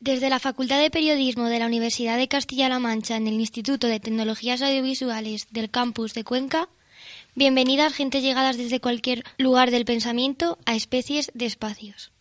Desde la Facultad de Periodismo de la Universidad de Castilla-La Mancha en el Instituto de Tecnologías Audiovisuales del campus de Cuenca, bienvenidas gente llegadas desde cualquier lugar del pensamiento a especies de espacios.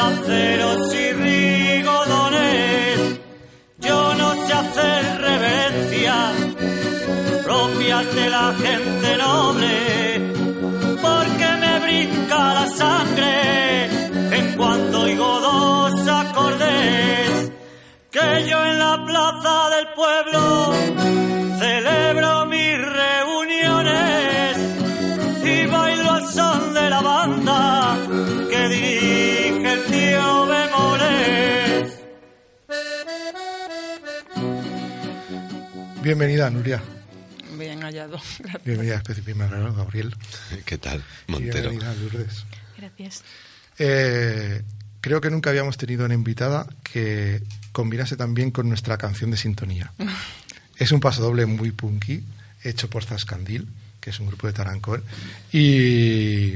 Y rigodones. Yo no sé hacer reverencias propias de la gente noble, porque me brinca la sangre en cuanto oigo dos acordes. Que yo en la plaza del pueblo celebro mis reuniones Bienvenida, Nuria. Bien hallado. Gracias. Bienvenida, bienvenida, Gabriel. ¿Qué tal, Montero? bienvenida, Lourdes. Gracias. Eh, creo que nunca habíamos tenido una invitada que combinase también con nuestra canción de sintonía. es un pasodoble muy punky, hecho por Zascandil, que es un grupo de Tarancón. Y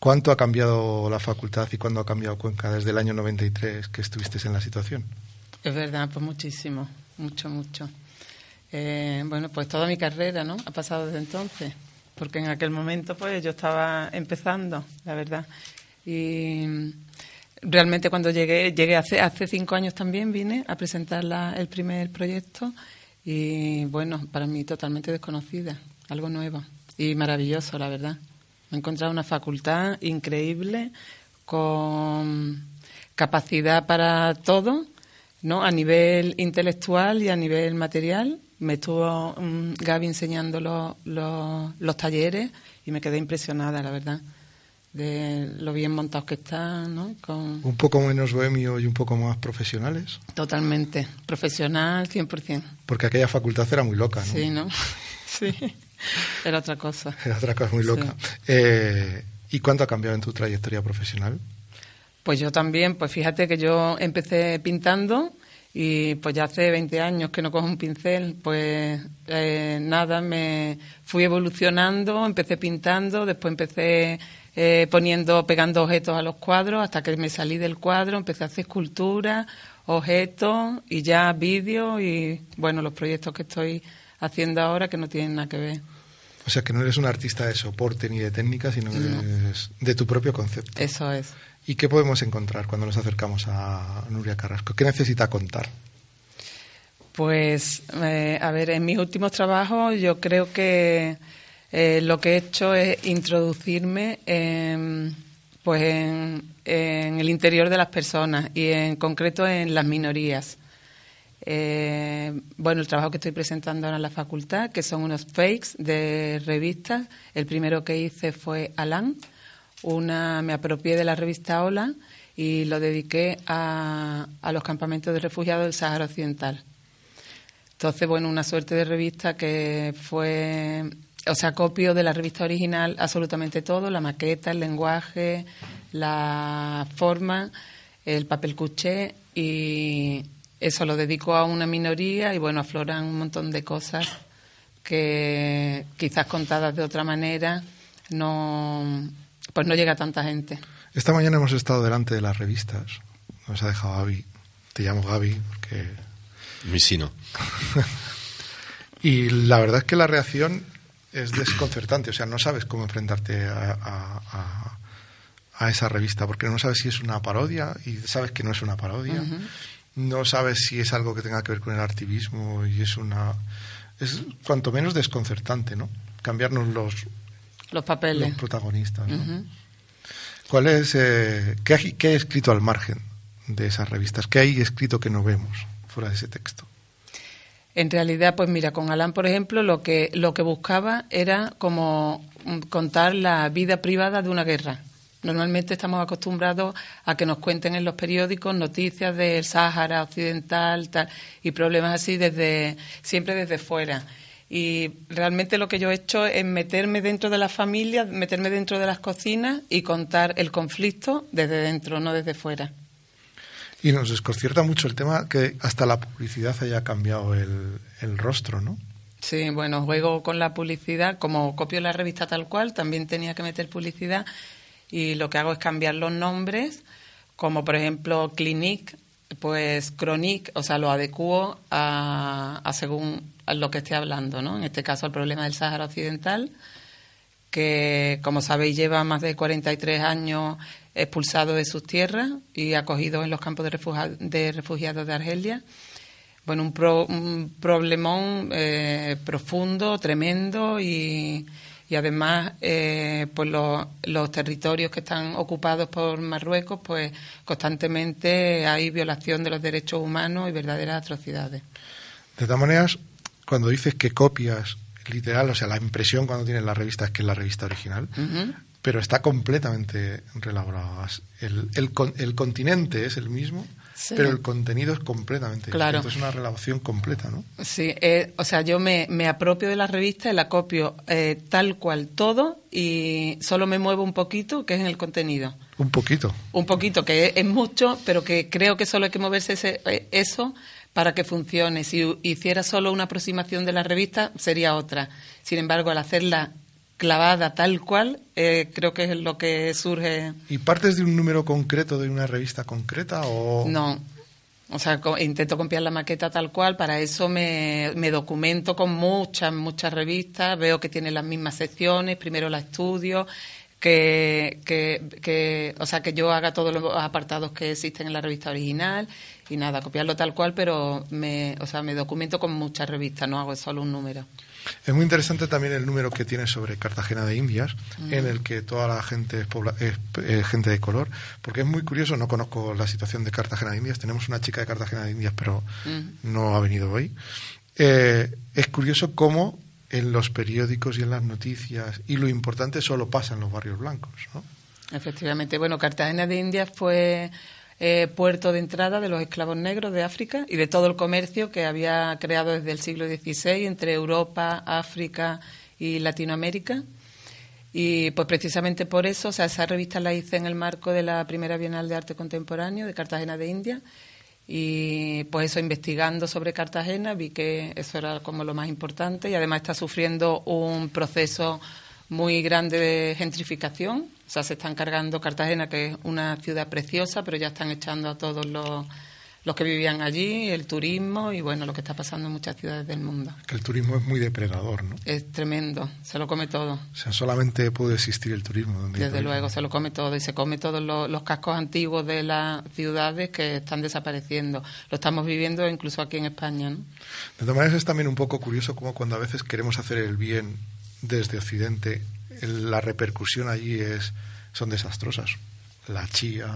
¿cuánto ha cambiado la facultad y cuándo ha cambiado Cuenca desde el año 93 que estuvisteis en la situación? Es verdad, pues muchísimo, mucho, mucho. Eh, bueno, pues toda mi carrera, ¿no? Ha pasado desde entonces, porque en aquel momento, pues yo estaba empezando, la verdad. Y realmente cuando llegué, llegué hace, hace cinco años también, vine a presentar la- el primer proyecto y bueno, para mí totalmente desconocida, algo nuevo y maravilloso, la verdad. He encontrado una facultad increíble con capacidad para todo, ¿no? A nivel intelectual y a nivel material. Me estuvo mm, Gaby enseñando los, los, los talleres y me quedé impresionada, la verdad, de lo bien montados que están, ¿no? Con, Un poco menos bohemio y un poco más profesionales, totalmente profesional, 100%. porque aquella facultad era muy loca, ¿no? Sí, ¿no? sí, era otra cosa. Era otra cosa muy loca. Eh, ¿Y cuánto ha cambiado en tu trayectoria profesional? Pues yo también, pues fíjate que yo empecé pintando y pues ya hace 20 años que no cojo un pincel, pues eh, nada, me fui evolucionando, empecé pintando, después empecé eh, poniendo, pegando objetos a los cuadros, hasta que me salí del cuadro, empecé a hacer escultura, objetos y ya vídeos y bueno, los proyectos que estoy haciendo ahora que no tienen nada que ver. O sea, que no eres un artista de soporte ni de técnica, sino que eres de tu propio concepto. Eso es. ¿Y qué podemos encontrar cuando nos acercamos a Nuria Carrasco? ¿Qué necesita contar? Pues, eh, a ver, en mis últimos trabajos yo creo que eh, lo que he hecho es introducirme en, pues en, en el interior de las personas y en concreto en las minorías. Eh, bueno, el trabajo que estoy presentando ahora en la facultad, que son unos fakes de revistas. El primero que hice fue Alan. Una, me apropié de la revista Hola y lo dediqué a, a los campamentos de refugiados del Sahara Occidental. Entonces, bueno, una suerte de revista que fue, o sea, copio de la revista original absolutamente todo, la maqueta, el lenguaje, la forma, el papel cuché y eso lo dedico a una minoría y bueno, afloran un montón de cosas que quizás contadas de otra manera no pues no llega a tanta gente. Esta mañana hemos estado delante de las revistas. Nos ha dejado Gaby. Te llamo Gaby porque... Misino. Y la verdad es que la reacción es desconcertante. O sea, no sabes cómo enfrentarte a, a- a- a esa revista porque no sabes si es una parodia y sabes que no es una parodia. No sabes si es algo que tenga que ver con el activismo y es una... Es cuanto menos desconcertante, ¿no? Cambiarnos los, Los papeles. los protagonistas. ¿Cuál es, eh, qué, hay- qué hay escrito al margen de esas revistas? ¿Qué hay escrito que no vemos fuera de ese texto? En realidad, pues mira, con Alan, por ejemplo, lo que, lo que buscaba era como contar la vida privada de una guerra. Normalmente estamos acostumbrados a que nos cuenten en los periódicos noticias del Sáhara Occidental tal, y problemas así desde siempre desde fuera. Y realmente lo que yo he hecho es meterme dentro de las familias, meterme dentro de las cocinas y contar el conflicto desde dentro, no desde fuera. Y nos desconcierta mucho el tema que hasta la publicidad haya cambiado el, el rostro, ¿no? Sí, bueno, juego con la publicidad, como copio la revista tal cual, también tenía que meter publicidad y lo que hago es cambiar los nombres, como por ejemplo Clinique, pues Chronique, o sea, lo adecuo a, a según lo que esté hablando, ¿no? En este caso al problema del Sáhara Occidental, que como sabéis lleva más de 43 años expulsado de sus tierras y acogido en los campos de, de refugiados de Argelia bueno, un, un problemón eh, profundo, tremendo y, además eh, pues los, territorios que están ocupados por Marruecos, pues constantemente hay violación de los derechos humanos y verdaderas atrocidades. De todas maneras, cuando dices que copias literal, o sea, la impresión cuando tienes la revista es que es la revista original, pero está completamente relaborada. El, el, el continente es el mismo, pero el contenido es completamente claro. Es una relación completa, ¿no? Sí, eh, o sea, yo me, me, apropio de la revista y la copio eh, tal cual todo y solo me muevo un poquito, que es en el contenido. Un poquito. Un poquito, que es, mucho, pero que creo que solo hay que moverse ese, eh, eso para que funcione. Si hiciera solo una aproximación de la revista, sería otra. Sin embargo, al hacerla clavada tal cual, eh, creo que es lo que surge. ¿Y partes de un número concreto de una revista concreta o...? No, o sea, intento copiar la maqueta tal cual, para eso me, me, documento con muchas, muchas revistas, veo que tiene las mismas secciones, primero la estudio, que, que, que, o sea, que yo haga todos los apartados que existen en la revista original y nada, copiarlo tal cual, pero me, o sea, me documento con muchas revistas, no hago solo un número. Es muy interesante también el número que tiene sobre Cartagena de Indias, mm. en el que toda la gente es, gente de color, porque es muy curioso, no conozco la situación de Cartagena de Indias, tenemos una chica de Cartagena de Indias, pero mm. no ha venido hoy. Eh, es curioso cómo en los periódicos y en las noticias, y lo importante solo pasa en los barrios blancos, ¿no? Efectivamente. Bueno, Cartagena de Indias fue eh, puerto de entrada de los esclavos negros de África y de todo el comercio que había creado desde el siglo XVI entre Europa, África y Latinoamérica. Y pues precisamente por eso, sea, esa revista la hice en el marco de la primera Bienal de Arte Contemporáneo de Cartagena de India. Y pues eso, investigando sobre Cartagena, vi que eso era como lo más importante y además está sufriendo un proceso muy grande de gentrificación o sea, se están cargando Cartagena, que es una ciudad preciosa, pero ya están echando a todos los, los que vivían allí, el turismo y bueno, lo que está pasando en muchas ciudades del mundo. Que el turismo es muy depredador, ¿no? Es tremendo, se lo come todo. O sea, solamente puede existir el turismo. Donde Desde luego, se lo come todo y se come todos los, cascos antiguos de las ciudades que están desapareciendo. Lo estamos viviendo incluso aquí en España, ¿no? De todas maneras, es también un poco curioso como cuando a veces queremos hacer el bien desde Occidente la repercusión allí es son desastrosas. La chía,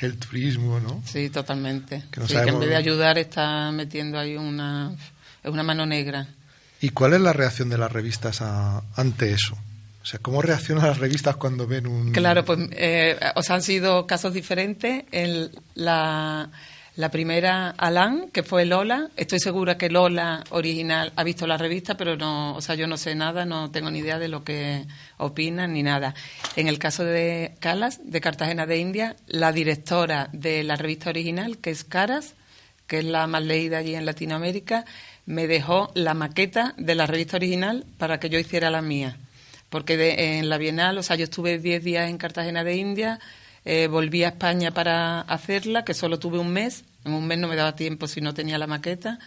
el turismo, ¿no? Sí, totalmente. Que, en vez de ayudar está metiendo ahí una, una mano negra. ¿Y cuál es la reacción de las revistas ante eso? O sea, ¿cómo reaccionan las revistas cuando ven un...? Claro, pues eh, os han sido casos diferentes. El, la, la primera, Alan, que fue Lola. Estoy segura que Lola original ha visto la revista, pero no, o sea, yo no sé nada, no tengo ni idea de lo que opinan ni nada. En el caso de Calas, de Cartagena de India, la directora de la revista original, que es Caras, que es la más leída allí en Latinoamérica, me dejó la maqueta de la revista original para que yo hiciera la mía. Porque en la Bienal, o sea, yo estuve 10 días en Cartagena de India eh, volví a España para hacerla, que solo tuve un mes. En un mes no me daba tiempo si no tenía la maqueta.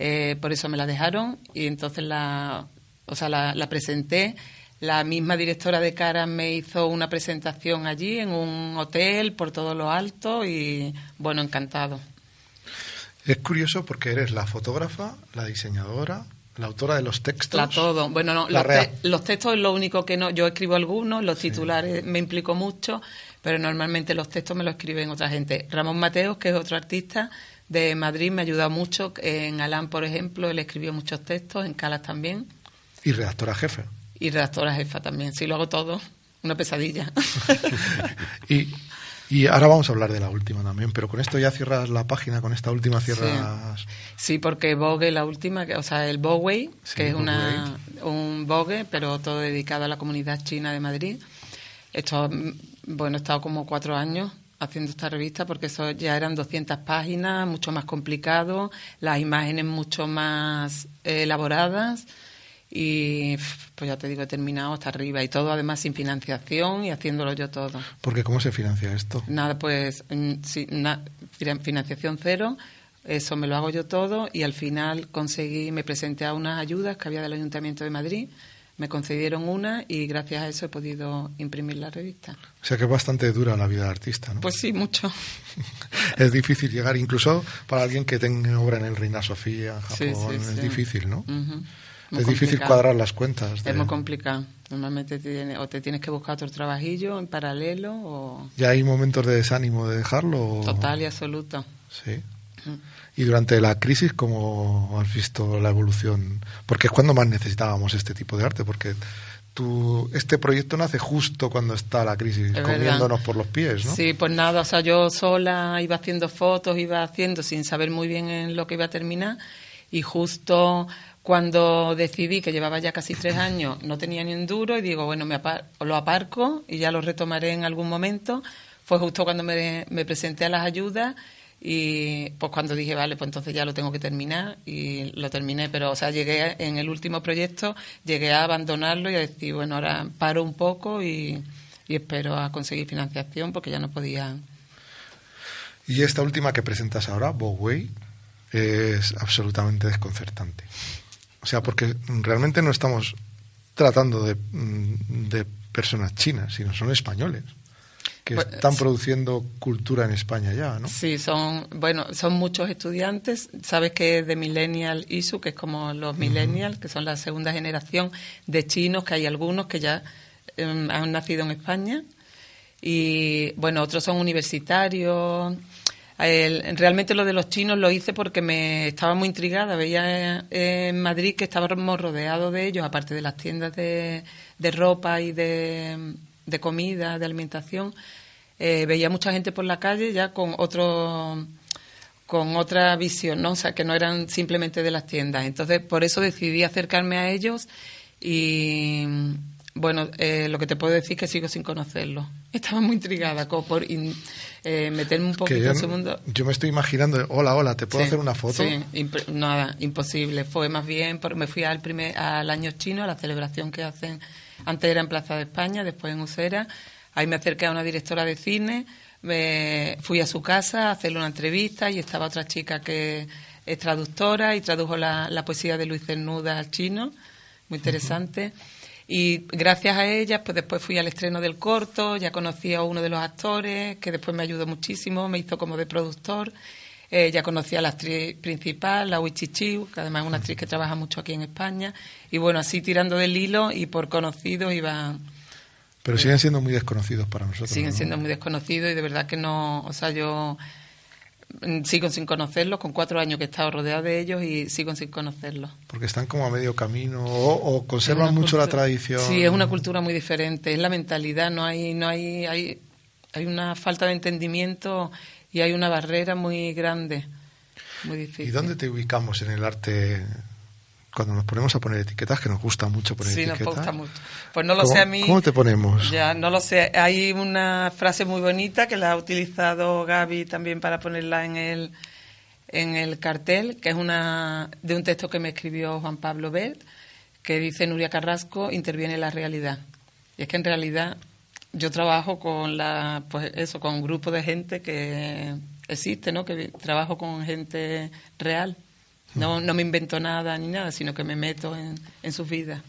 Eh, por eso me la dejaron y entonces la, o sea, la, presenté. La misma directora de Caras me hizo una presentación allí en un hotel por todo lo alto y bueno, encantado. Es curioso porque eres la fotógrafa, la diseñadora, la autora de los textos. La todo. Bueno, no, los, textos es lo único que no. Yo escribo algunos, los titulares me implico mucho, pero normalmente los textos me los escriben otra gente. Ramón Mateos, que es otro artista de Madrid, me ha ayudado mucho. En Alán, por ejemplo, él escribió muchos textos, en Calas también. Y redactora jefe. Y redactora jefa también, sí, lo hago todo. una pesadilla. y, y ahora vamos a hablar de la última también, pero con esto ya cierras la página, con esta última cierras... Sí, porque Vogue, la última, o sea, el Bowei, que es una, un Vogue, pero todo dedicado a la comunidad china de Madrid. Esto, bueno, he estado como cuatro años haciendo esta revista porque eso ya eran 200 páginas, mucho más complicado, las imágenes mucho más elaboradas y pues ya te digo, he terminado hasta arriba y todo además sin financiación y haciéndolo yo todo. Porque ¿cómo se financia esto? Nada, pues mm, financiación cero, eso me lo hago yo todo y al final conseguí, me presenté a unas ayudas que había del Ayuntamiento de Madrid, me concedieron una y gracias a eso he podido imprimir la revista. O sea que es bastante dura la vida de artista, ¿no? Pues sí, mucho. es difícil llegar, incluso para alguien que tenga obra en el Reina Sofía, Japón, es difícil, ¿no? es difícil cuadrar las cuentas. Es muy complicado. Normalmente te o te tienes que buscar otro trabajillo en paralelo o... ¿Ya hay momentos de desánimo de dejarlo? Total y absoluto. Sí. Y durante la crisis, ¿cómo has visto la evolución? Porque es cuando más necesitábamos este tipo de arte, porque tú, este proyecto nace justo cuando está la crisis, comiéndonos por los pies, ¿no? Sí, pues nada, o sea, yo sola iba haciendo fotos, iba haciendo sin saber muy bien en lo que iba a terminar y justo cuando decidí que llevaba ya casi tres años, no tenía ni un duro y digo, bueno, me lo aparco y ya lo retomaré en algún momento. Fue justo cuando me, presenté a las ayudas y pues cuando dije, vale, pues entonces ya lo tengo que terminar y lo terminé. Pero, o sea, llegué en el último proyecto, llegué a abandonarlo y a decir, bueno, ahora paro un poco y, espero a conseguir financiación porque ya no podía. Y esta última que presentas ahora, Boway, es absolutamente desconcertante. O sea, porque realmente no estamos tratando de, mm, de personas chinas, sino son españoles que pues, están produciendo cultura en España ya, ¿no? Sí, son, bueno, son muchos estudiantes. Sabes que es de Millennial ISU, que es como los Millennials, que son la segunda generación de chinos, que hay algunos que ya em, han nacido en España. Y, bueno, otros son universitarios, realmente lo de los chinos lo hice porque me estaba muy intrigada. Veía en Madrid que estábamos rodeados de ellos, aparte de las tiendas de, ropa y de, comida, de alimentación. Eh, veía mucha gente por la calle ya con otro con otra visión, ¿no? O sea, que no eran simplemente de las tiendas. Entonces, por eso decidí acercarme a ellos y, bueno, eh, lo que te puedo decir es que sigo sin conocerlos. Estaba muy intrigada como por eh, meterme un poquito en su mundo. Yo me estoy imaginando, hola, hola, ¿te puedo hacer una foto? Sí, nada, imposible. Fue más bien, porque me fui al, primer, al año chino, a la celebración que hacen, antes era en Plaza de España, después en Usera. Ahí me acerqué a una directora de cine, me fui a su casa a hacerle una entrevista y estaba otra chica que es traductora y tradujo la, poesía de Luis Cernuda al chino, muy interesante. Y gracias a ellas, pues después fui al estreno del corto, ya conocí a uno de los actores, que después me ayudó muchísimo, me hizo como de productor. Eh, ya conocí a la actriz principal, la Wichichiu, que además es una actriz que trabaja mucho aquí en España. Y bueno, así tirando del hilo y por conocidos iba... Pero siguen siendo muy desconocidos para nosotros. Siguen siendo muy desconocidos y de verdad que no, o sea, yo Mm, sigo sin conocerlos, con cuatro años que he estado rodeado de ellos y sigo sin conocerlos. Porque están como a medio camino o, conservan mucho la tradición. Sí, es una cultura muy diferente, es la mentalidad, no hay, no hay, hay, hay una falta de entendimiento y hay una barrera muy grande, muy difícil. ¿Y dónde te ubicamos en el arte cuando nos ponemos a poner etiquetas, que nos gusta mucho poner etiquetas. Sí, nos gusta mucho. Pues no lo sé a mí. ¿Cómo te ponemos? Ya, no lo sé. Hay una frase muy bonita que la ha utilizado Gaby también para ponerla en el, en el cartel, que es una de un texto que me escribió Juan Pablo Bert, que dice Nuria Carrasco, interviene la realidad. Y es que en realidad yo trabajo con la, pues eso, con un grupo de gente que existe, ¿no? Que trabajo con gente real. No, no me invento nada ni nada, sino que me meto en, en sus vidas.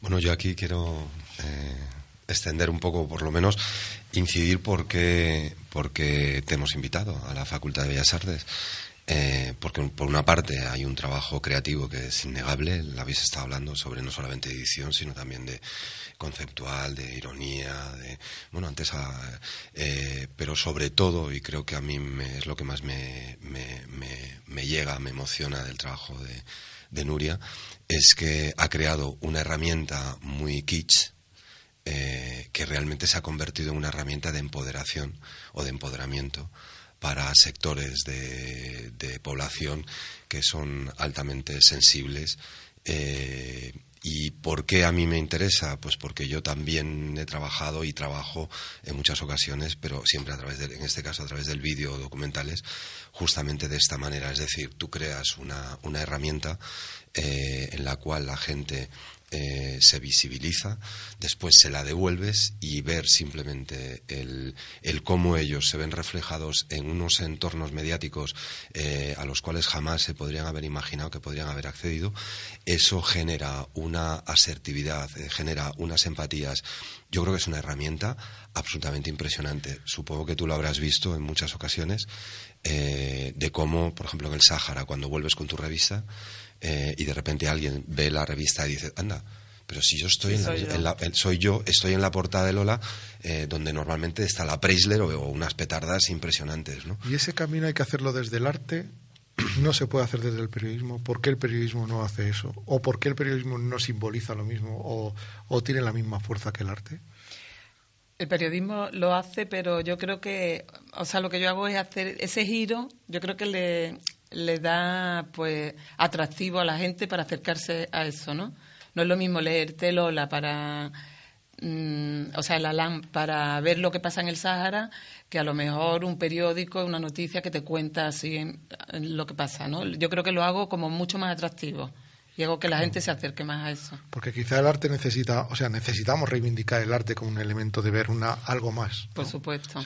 Bueno, yo aquí quiero eh, extender un poco, por lo menos, incidir porque, porque te hemos invitado a la Facultad de Bellas Artes. Eh, porque por una parte hay un trabajo creativo que es innegable, la habéis estado hablando sobre no solamente edición, sino también de conceptual, de ironía, de bueno antes, eh, pero sobre todo y creo que a mí es lo que más me, me, llega, me emociona del trabajo de, de Nuria, es que ha creado una herramienta muy kitsch eh, que realmente se ha convertido en una herramienta de empoderación o de empoderamiento para sectores de, población que son altamente sensibles. Eh, ¿Y por qué a mí me interesa? Pues porque yo también he trabajado y trabajo en muchas ocasiones, pero siempre a través de, en este caso a través del vídeo o documentales, justamente de esta manera. Es decir, tú creas una, una herramienta eh, en la cual la gente eh, se visibiliza, después se la devuelves y ver simplemente el, cómo ellos se ven reflejados en unos entornos mediáticos eh, a los cuales jamás se podrían haber imaginado que podrían haber accedido, eso genera una asertividad, eh, genera unas empatías. Yo creo que es una herramienta absolutamente impresionante. Supongo que tú lo habrás visto en muchas ocasiones de cómo, por ejemplo, en el Sáhara, cuando vuelves con tu revista, eh, y de repente alguien ve la revista y dice, anda, pero si yo estoy en, la, soy, yo. estoy en la portada de Lola, eh, donde normalmente está la Preisler o, unas petardas impresionantes, ¿no? Y ese camino hay que hacerlo desde el arte, no se puede hacer desde el periodismo. ¿Por qué el periodismo no hace eso? ¿O por qué el periodismo no simboliza lo mismo o, o tiene la misma fuerza que el arte? El periodismo lo hace, pero yo creo que, o sea, lo que yo hago es hacer ese giro, yo creo que le, le da pues atractivo a la gente para acercarse a eso, ¿no? No es lo mismo leerte Lola para mm, o sea, la para ver lo que pasa en el Sáhara que a lo mejor un periódico, una noticia que te cuenta así lo que pasa, ¿no? Yo creo que lo hago como mucho más atractivo y hago que la gente se acerque más a eso. Porque quizá el arte necesita, o sea, necesitamos reivindicar el arte como un elemento de ver una algo más. Por supuesto.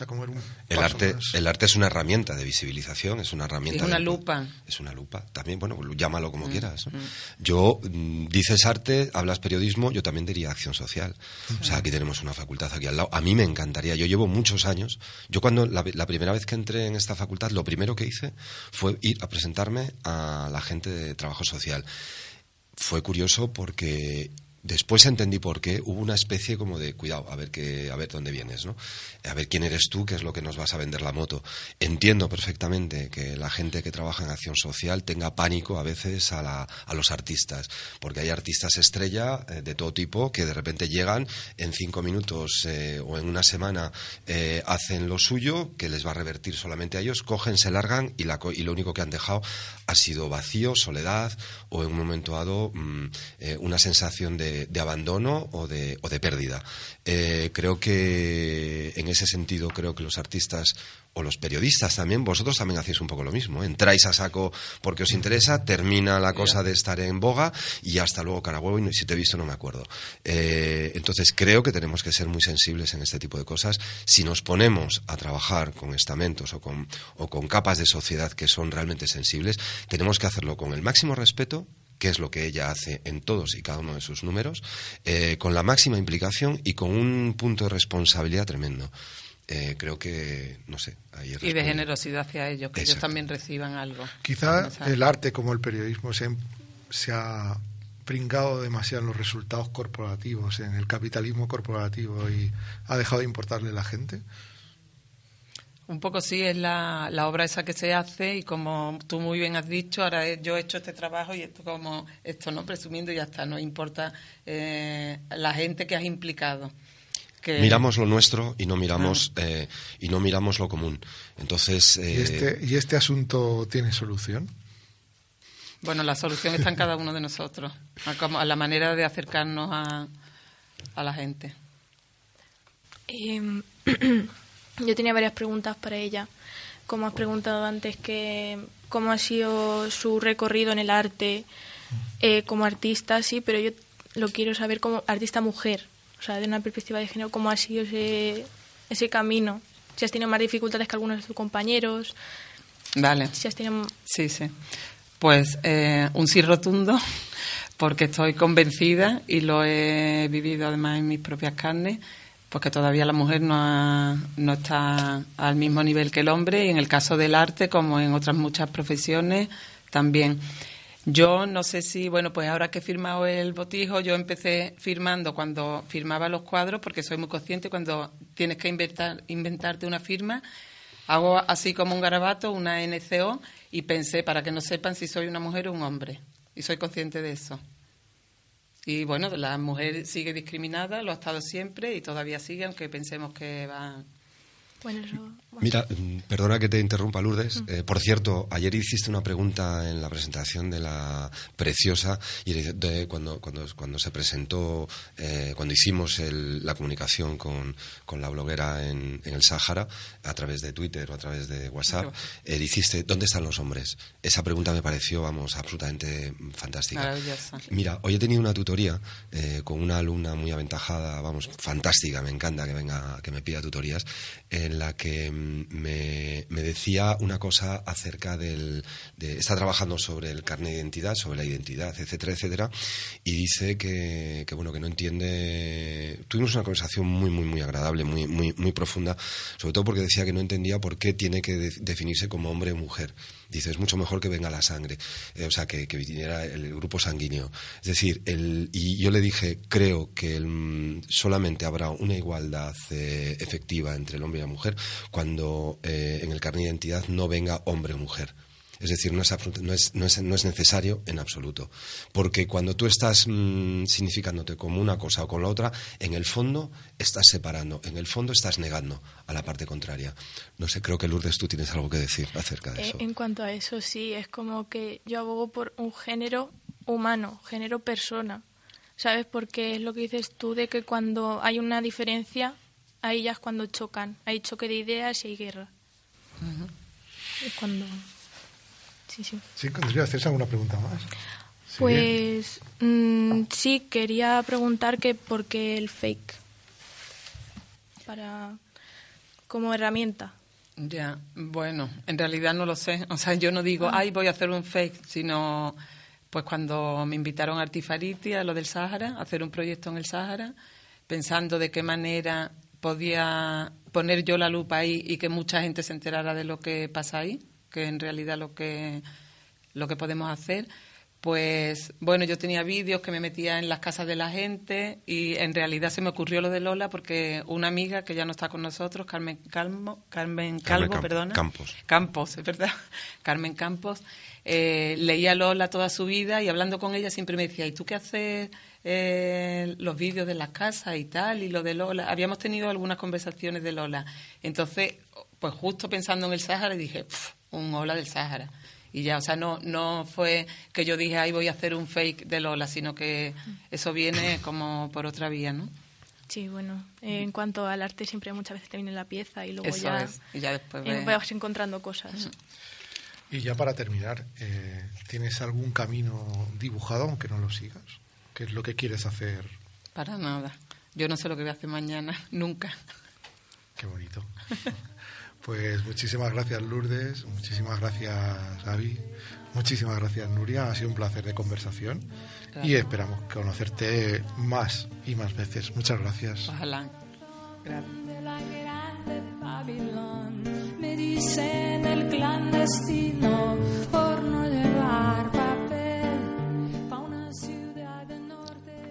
el arte, el arte es una herramienta de visibilización, es una herramienta. Es una lupa. Es una lupa. También, bueno, llámalo como mm, quieras. Mm. Yo mm, dices arte, hablas periodismo, yo también diría acción social. O sea, aquí tenemos una facultad aquí al lado. A mí me encantaría. Yo llevo muchos años. Yo cuando la, la primera vez que entré en esta facultad, lo primero que hice fue ir a presentarme a la gente de trabajo social fue curioso porque Después entendí por qué. Hubo una especie como de cuidado, a ver qué, a ver dónde vienes, ¿no? A ver quién eres tú, qué es lo que nos vas a vender la moto. Entiendo perfectamente que la gente que trabaja en acción social tenga pánico a veces a, la, a los artistas, porque hay artistas estrella eh, de todo tipo que de repente llegan en cinco minutos eh, o en una semana eh, hacen lo suyo, que les va a revertir solamente a ellos, cogen, se largan y, la, y lo único que han dejado ha sido vacío, soledad o en un momento dado mm, una sensación de de, abandono o de, o de pérdida. Eh, creo que en ese sentido creo que los artistas o los periodistas también, vosotros también hacéis un poco lo mismo. ¿eh? Entráis a saco porque os interesa, termina la cosa de estar en boga y hasta luego carabuelo y si te he visto no me acuerdo. Eh, entonces creo que tenemos que ser muy sensibles en este tipo de cosas. Si nos ponemos a trabajar con estamentos o con, o con capas de sociedad que son realmente sensibles, tenemos que hacerlo con el máximo respeto que es lo que ella hace en todos y cada uno de sus números, eh, con la máxima implicación y con un punto de responsabilidad tremendo. Eh, creo que, no sé. Ahí y de generosidad hacia ellos, que ellos también reciban algo. Quizá el arte como el periodismo se, se ha pringado demasiado en los resultados corporativos, en el capitalismo corporativo y ha dejado de importarle la gente. Un poco sí, es la, la, obra esa que se hace y como tú muy bien has dicho, ahora yo he hecho este trabajo y esto como, esto no presumiendo y ya está, no importa eh, la gente que has implicado. Miramos lo nuestro y no miramos ah. eh, y no miramos lo común. Entonces. ¿Y, este, ¿Y este asunto tiene solución? Bueno, la solución está en cada uno de nosotros, a, la manera de acercarnos a, a la gente. Yo tenía varias preguntas para ella. Como has preguntado antes, que cómo ha sido su recorrido en el arte eh, como artista, sí, pero yo lo quiero saber como artista mujer, o sea, de una perspectiva de género, cómo ha sido ese, ese camino. Si has tenido más dificultades que algunos de tus compañeros. Vale. Si has tenido... Sí, sí. Pues eh, un sí rotundo, porque estoy convencida y lo he vivido además en mis propias carnes porque todavía la mujer no, no está al mismo nivel que el hombre y en el caso del arte, como en otras muchas profesiones, también. Yo no sé si, bueno, pues ahora que he firmado el botijo, yo empecé firmando cuando firmaba los cuadros, porque soy muy consciente cuando tienes que inventar, inventarte una firma, hago así como un garabato, una NCO, y pensé para que no sepan si soy una mujer o un hombre. Y soy consciente de eso. Y bueno, la mujer sigue discriminada, lo ha estado siempre y todavía sigue, aunque pensemos que Mira, mm, perdona que te interrumpa, Lourdes. Eh, por cierto, ayer hiciste una pregunta en la presentación de la Preciosa y cuando, cuando, cuando se presentó, eh, cuando hicimos la comunicación con, la bloguera en, el Sáhara, a través de Twitter o a través de WhatsApp, eh, dijiste, ¿dónde están los hombres? Esa pregunta me pareció, vamos, absolutamente fantástica. Mira, hoy he tenido una tutoría con una alumna muy aventajada, vamos, fantástica, me encanta que venga, que me pida tutorías en la que mm, me, decía una cosa acerca del... De, está trabajando sobre el carnet de identidad, sobre la identidad, etcétera, etcétera, y dice que, bueno, que no entiende... Tuvimos una conversación muy, muy, muy agradable, muy, muy, muy profunda, sobre todo porque decía que no entendía por qué tiene que definirse como hombre o mujer dice, es mucho mejor que venga la sangre, eh, o sea, que, viniera el grupo sanguíneo. Es decir, el, y yo le dije, creo que mm, solamente habrá una igualdad eh, efectiva entre el hombre y la mujer cuando eh, en el carnet de identidad no venga hombre o mujer. Es decir, no es, no es, no es, no es necesario en absoluto. Porque cuando tú estás mm, significándote como una cosa o con la otra, en el fondo estás separando, en el fondo estás negando a la parte contraria. No sé, creo que Lourdes tú tienes algo que decir acerca de eh, eso. En cuanto a eso, sí, es como que yo abogo por un género humano, género persona. ¿Sabes? Porque es lo que dices tú de que cuando hay una diferencia, ahí ya es cuando chocan. Hay choque de ideas y hay guerra. Es cuando sí, sí. ¿Sí? hacer alguna pregunta más? pues mm, sí, quería preguntar que por qué el fake para como herramienta. Ya, bueno, en realidad no lo sé. O sea, yo no digo, ah. ay, voy a hacer un fake, sino pues cuando me invitaron a Artifariti, a lo del Sáhara, a hacer un proyecto en el Sáhara, pensando de qué manera podía poner yo la lupa ahí y que mucha gente se enterara de lo que pasa ahí que en realidad lo que, lo que podemos hacer. Pues bueno, yo tenía vídeos que me metía en las casas de la gente y en realidad se me ocurrió lo de Lola porque una amiga que ya no está con nosotros, Carmen Calmo, Carmen Calvo, perdona. Campos. Campos, es verdad. Carmen Campos. Eh, leía Lola toda su vida y hablando con ella siempre me decía, ¿y tú qué haces eh, los vídeos de las casas y tal? Y lo de Lola. Habíamos tenido algunas conversaciones de Lola. Entonces, pues justo pensando en el Sáhara dije, un Ola del Sáhara. Y ya, o sea, no, no fue que yo dije, ahí voy a hacer un fake de Lola, sino que eso viene como por otra vía, ¿no? Sí, bueno, en cuanto al arte siempre muchas veces te viene la pieza y luego ya, y ya después vas encontrando cosas. Y ya para terminar, eh, ¿tienes algún camino dibujado aunque no lo sigas? ¿Qué es lo que quieres hacer? Para nada. Yo no sé lo que voy a hacer mañana, nunca. Qué bonito. Pues muchísimas gracias Lourdes, muchísimas gracias Gaby, muchísimas gracias Nuria, ha sido un placer de conversación y esperamos conocerte más y más veces. Muchas gracias. Ojalá. Gracias.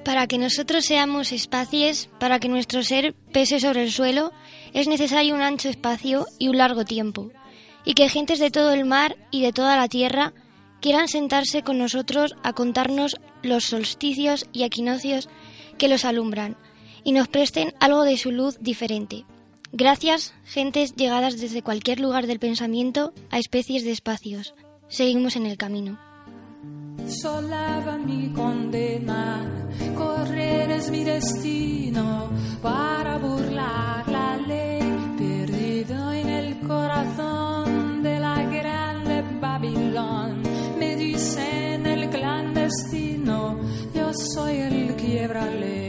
Para que nosotros seamos espacios, para que nuestro ser pese sobre el suelo, es necesario un ancho espacio y un largo tiempo, y que gentes de todo el mar y de toda la tierra quieran sentarse con nosotros a contarnos los solsticios y equinoccios que los alumbran, y nos presten algo de su luz diferente. Gracias, gentes llegadas desde cualquier lugar del pensamiento a especies de espacios. Seguimos en el camino. Mi condena, correr es mi destino para burlar la ley, perdido en el corazón de la grande Babilón. Me dicen el clandestino, yo soy el quiebrale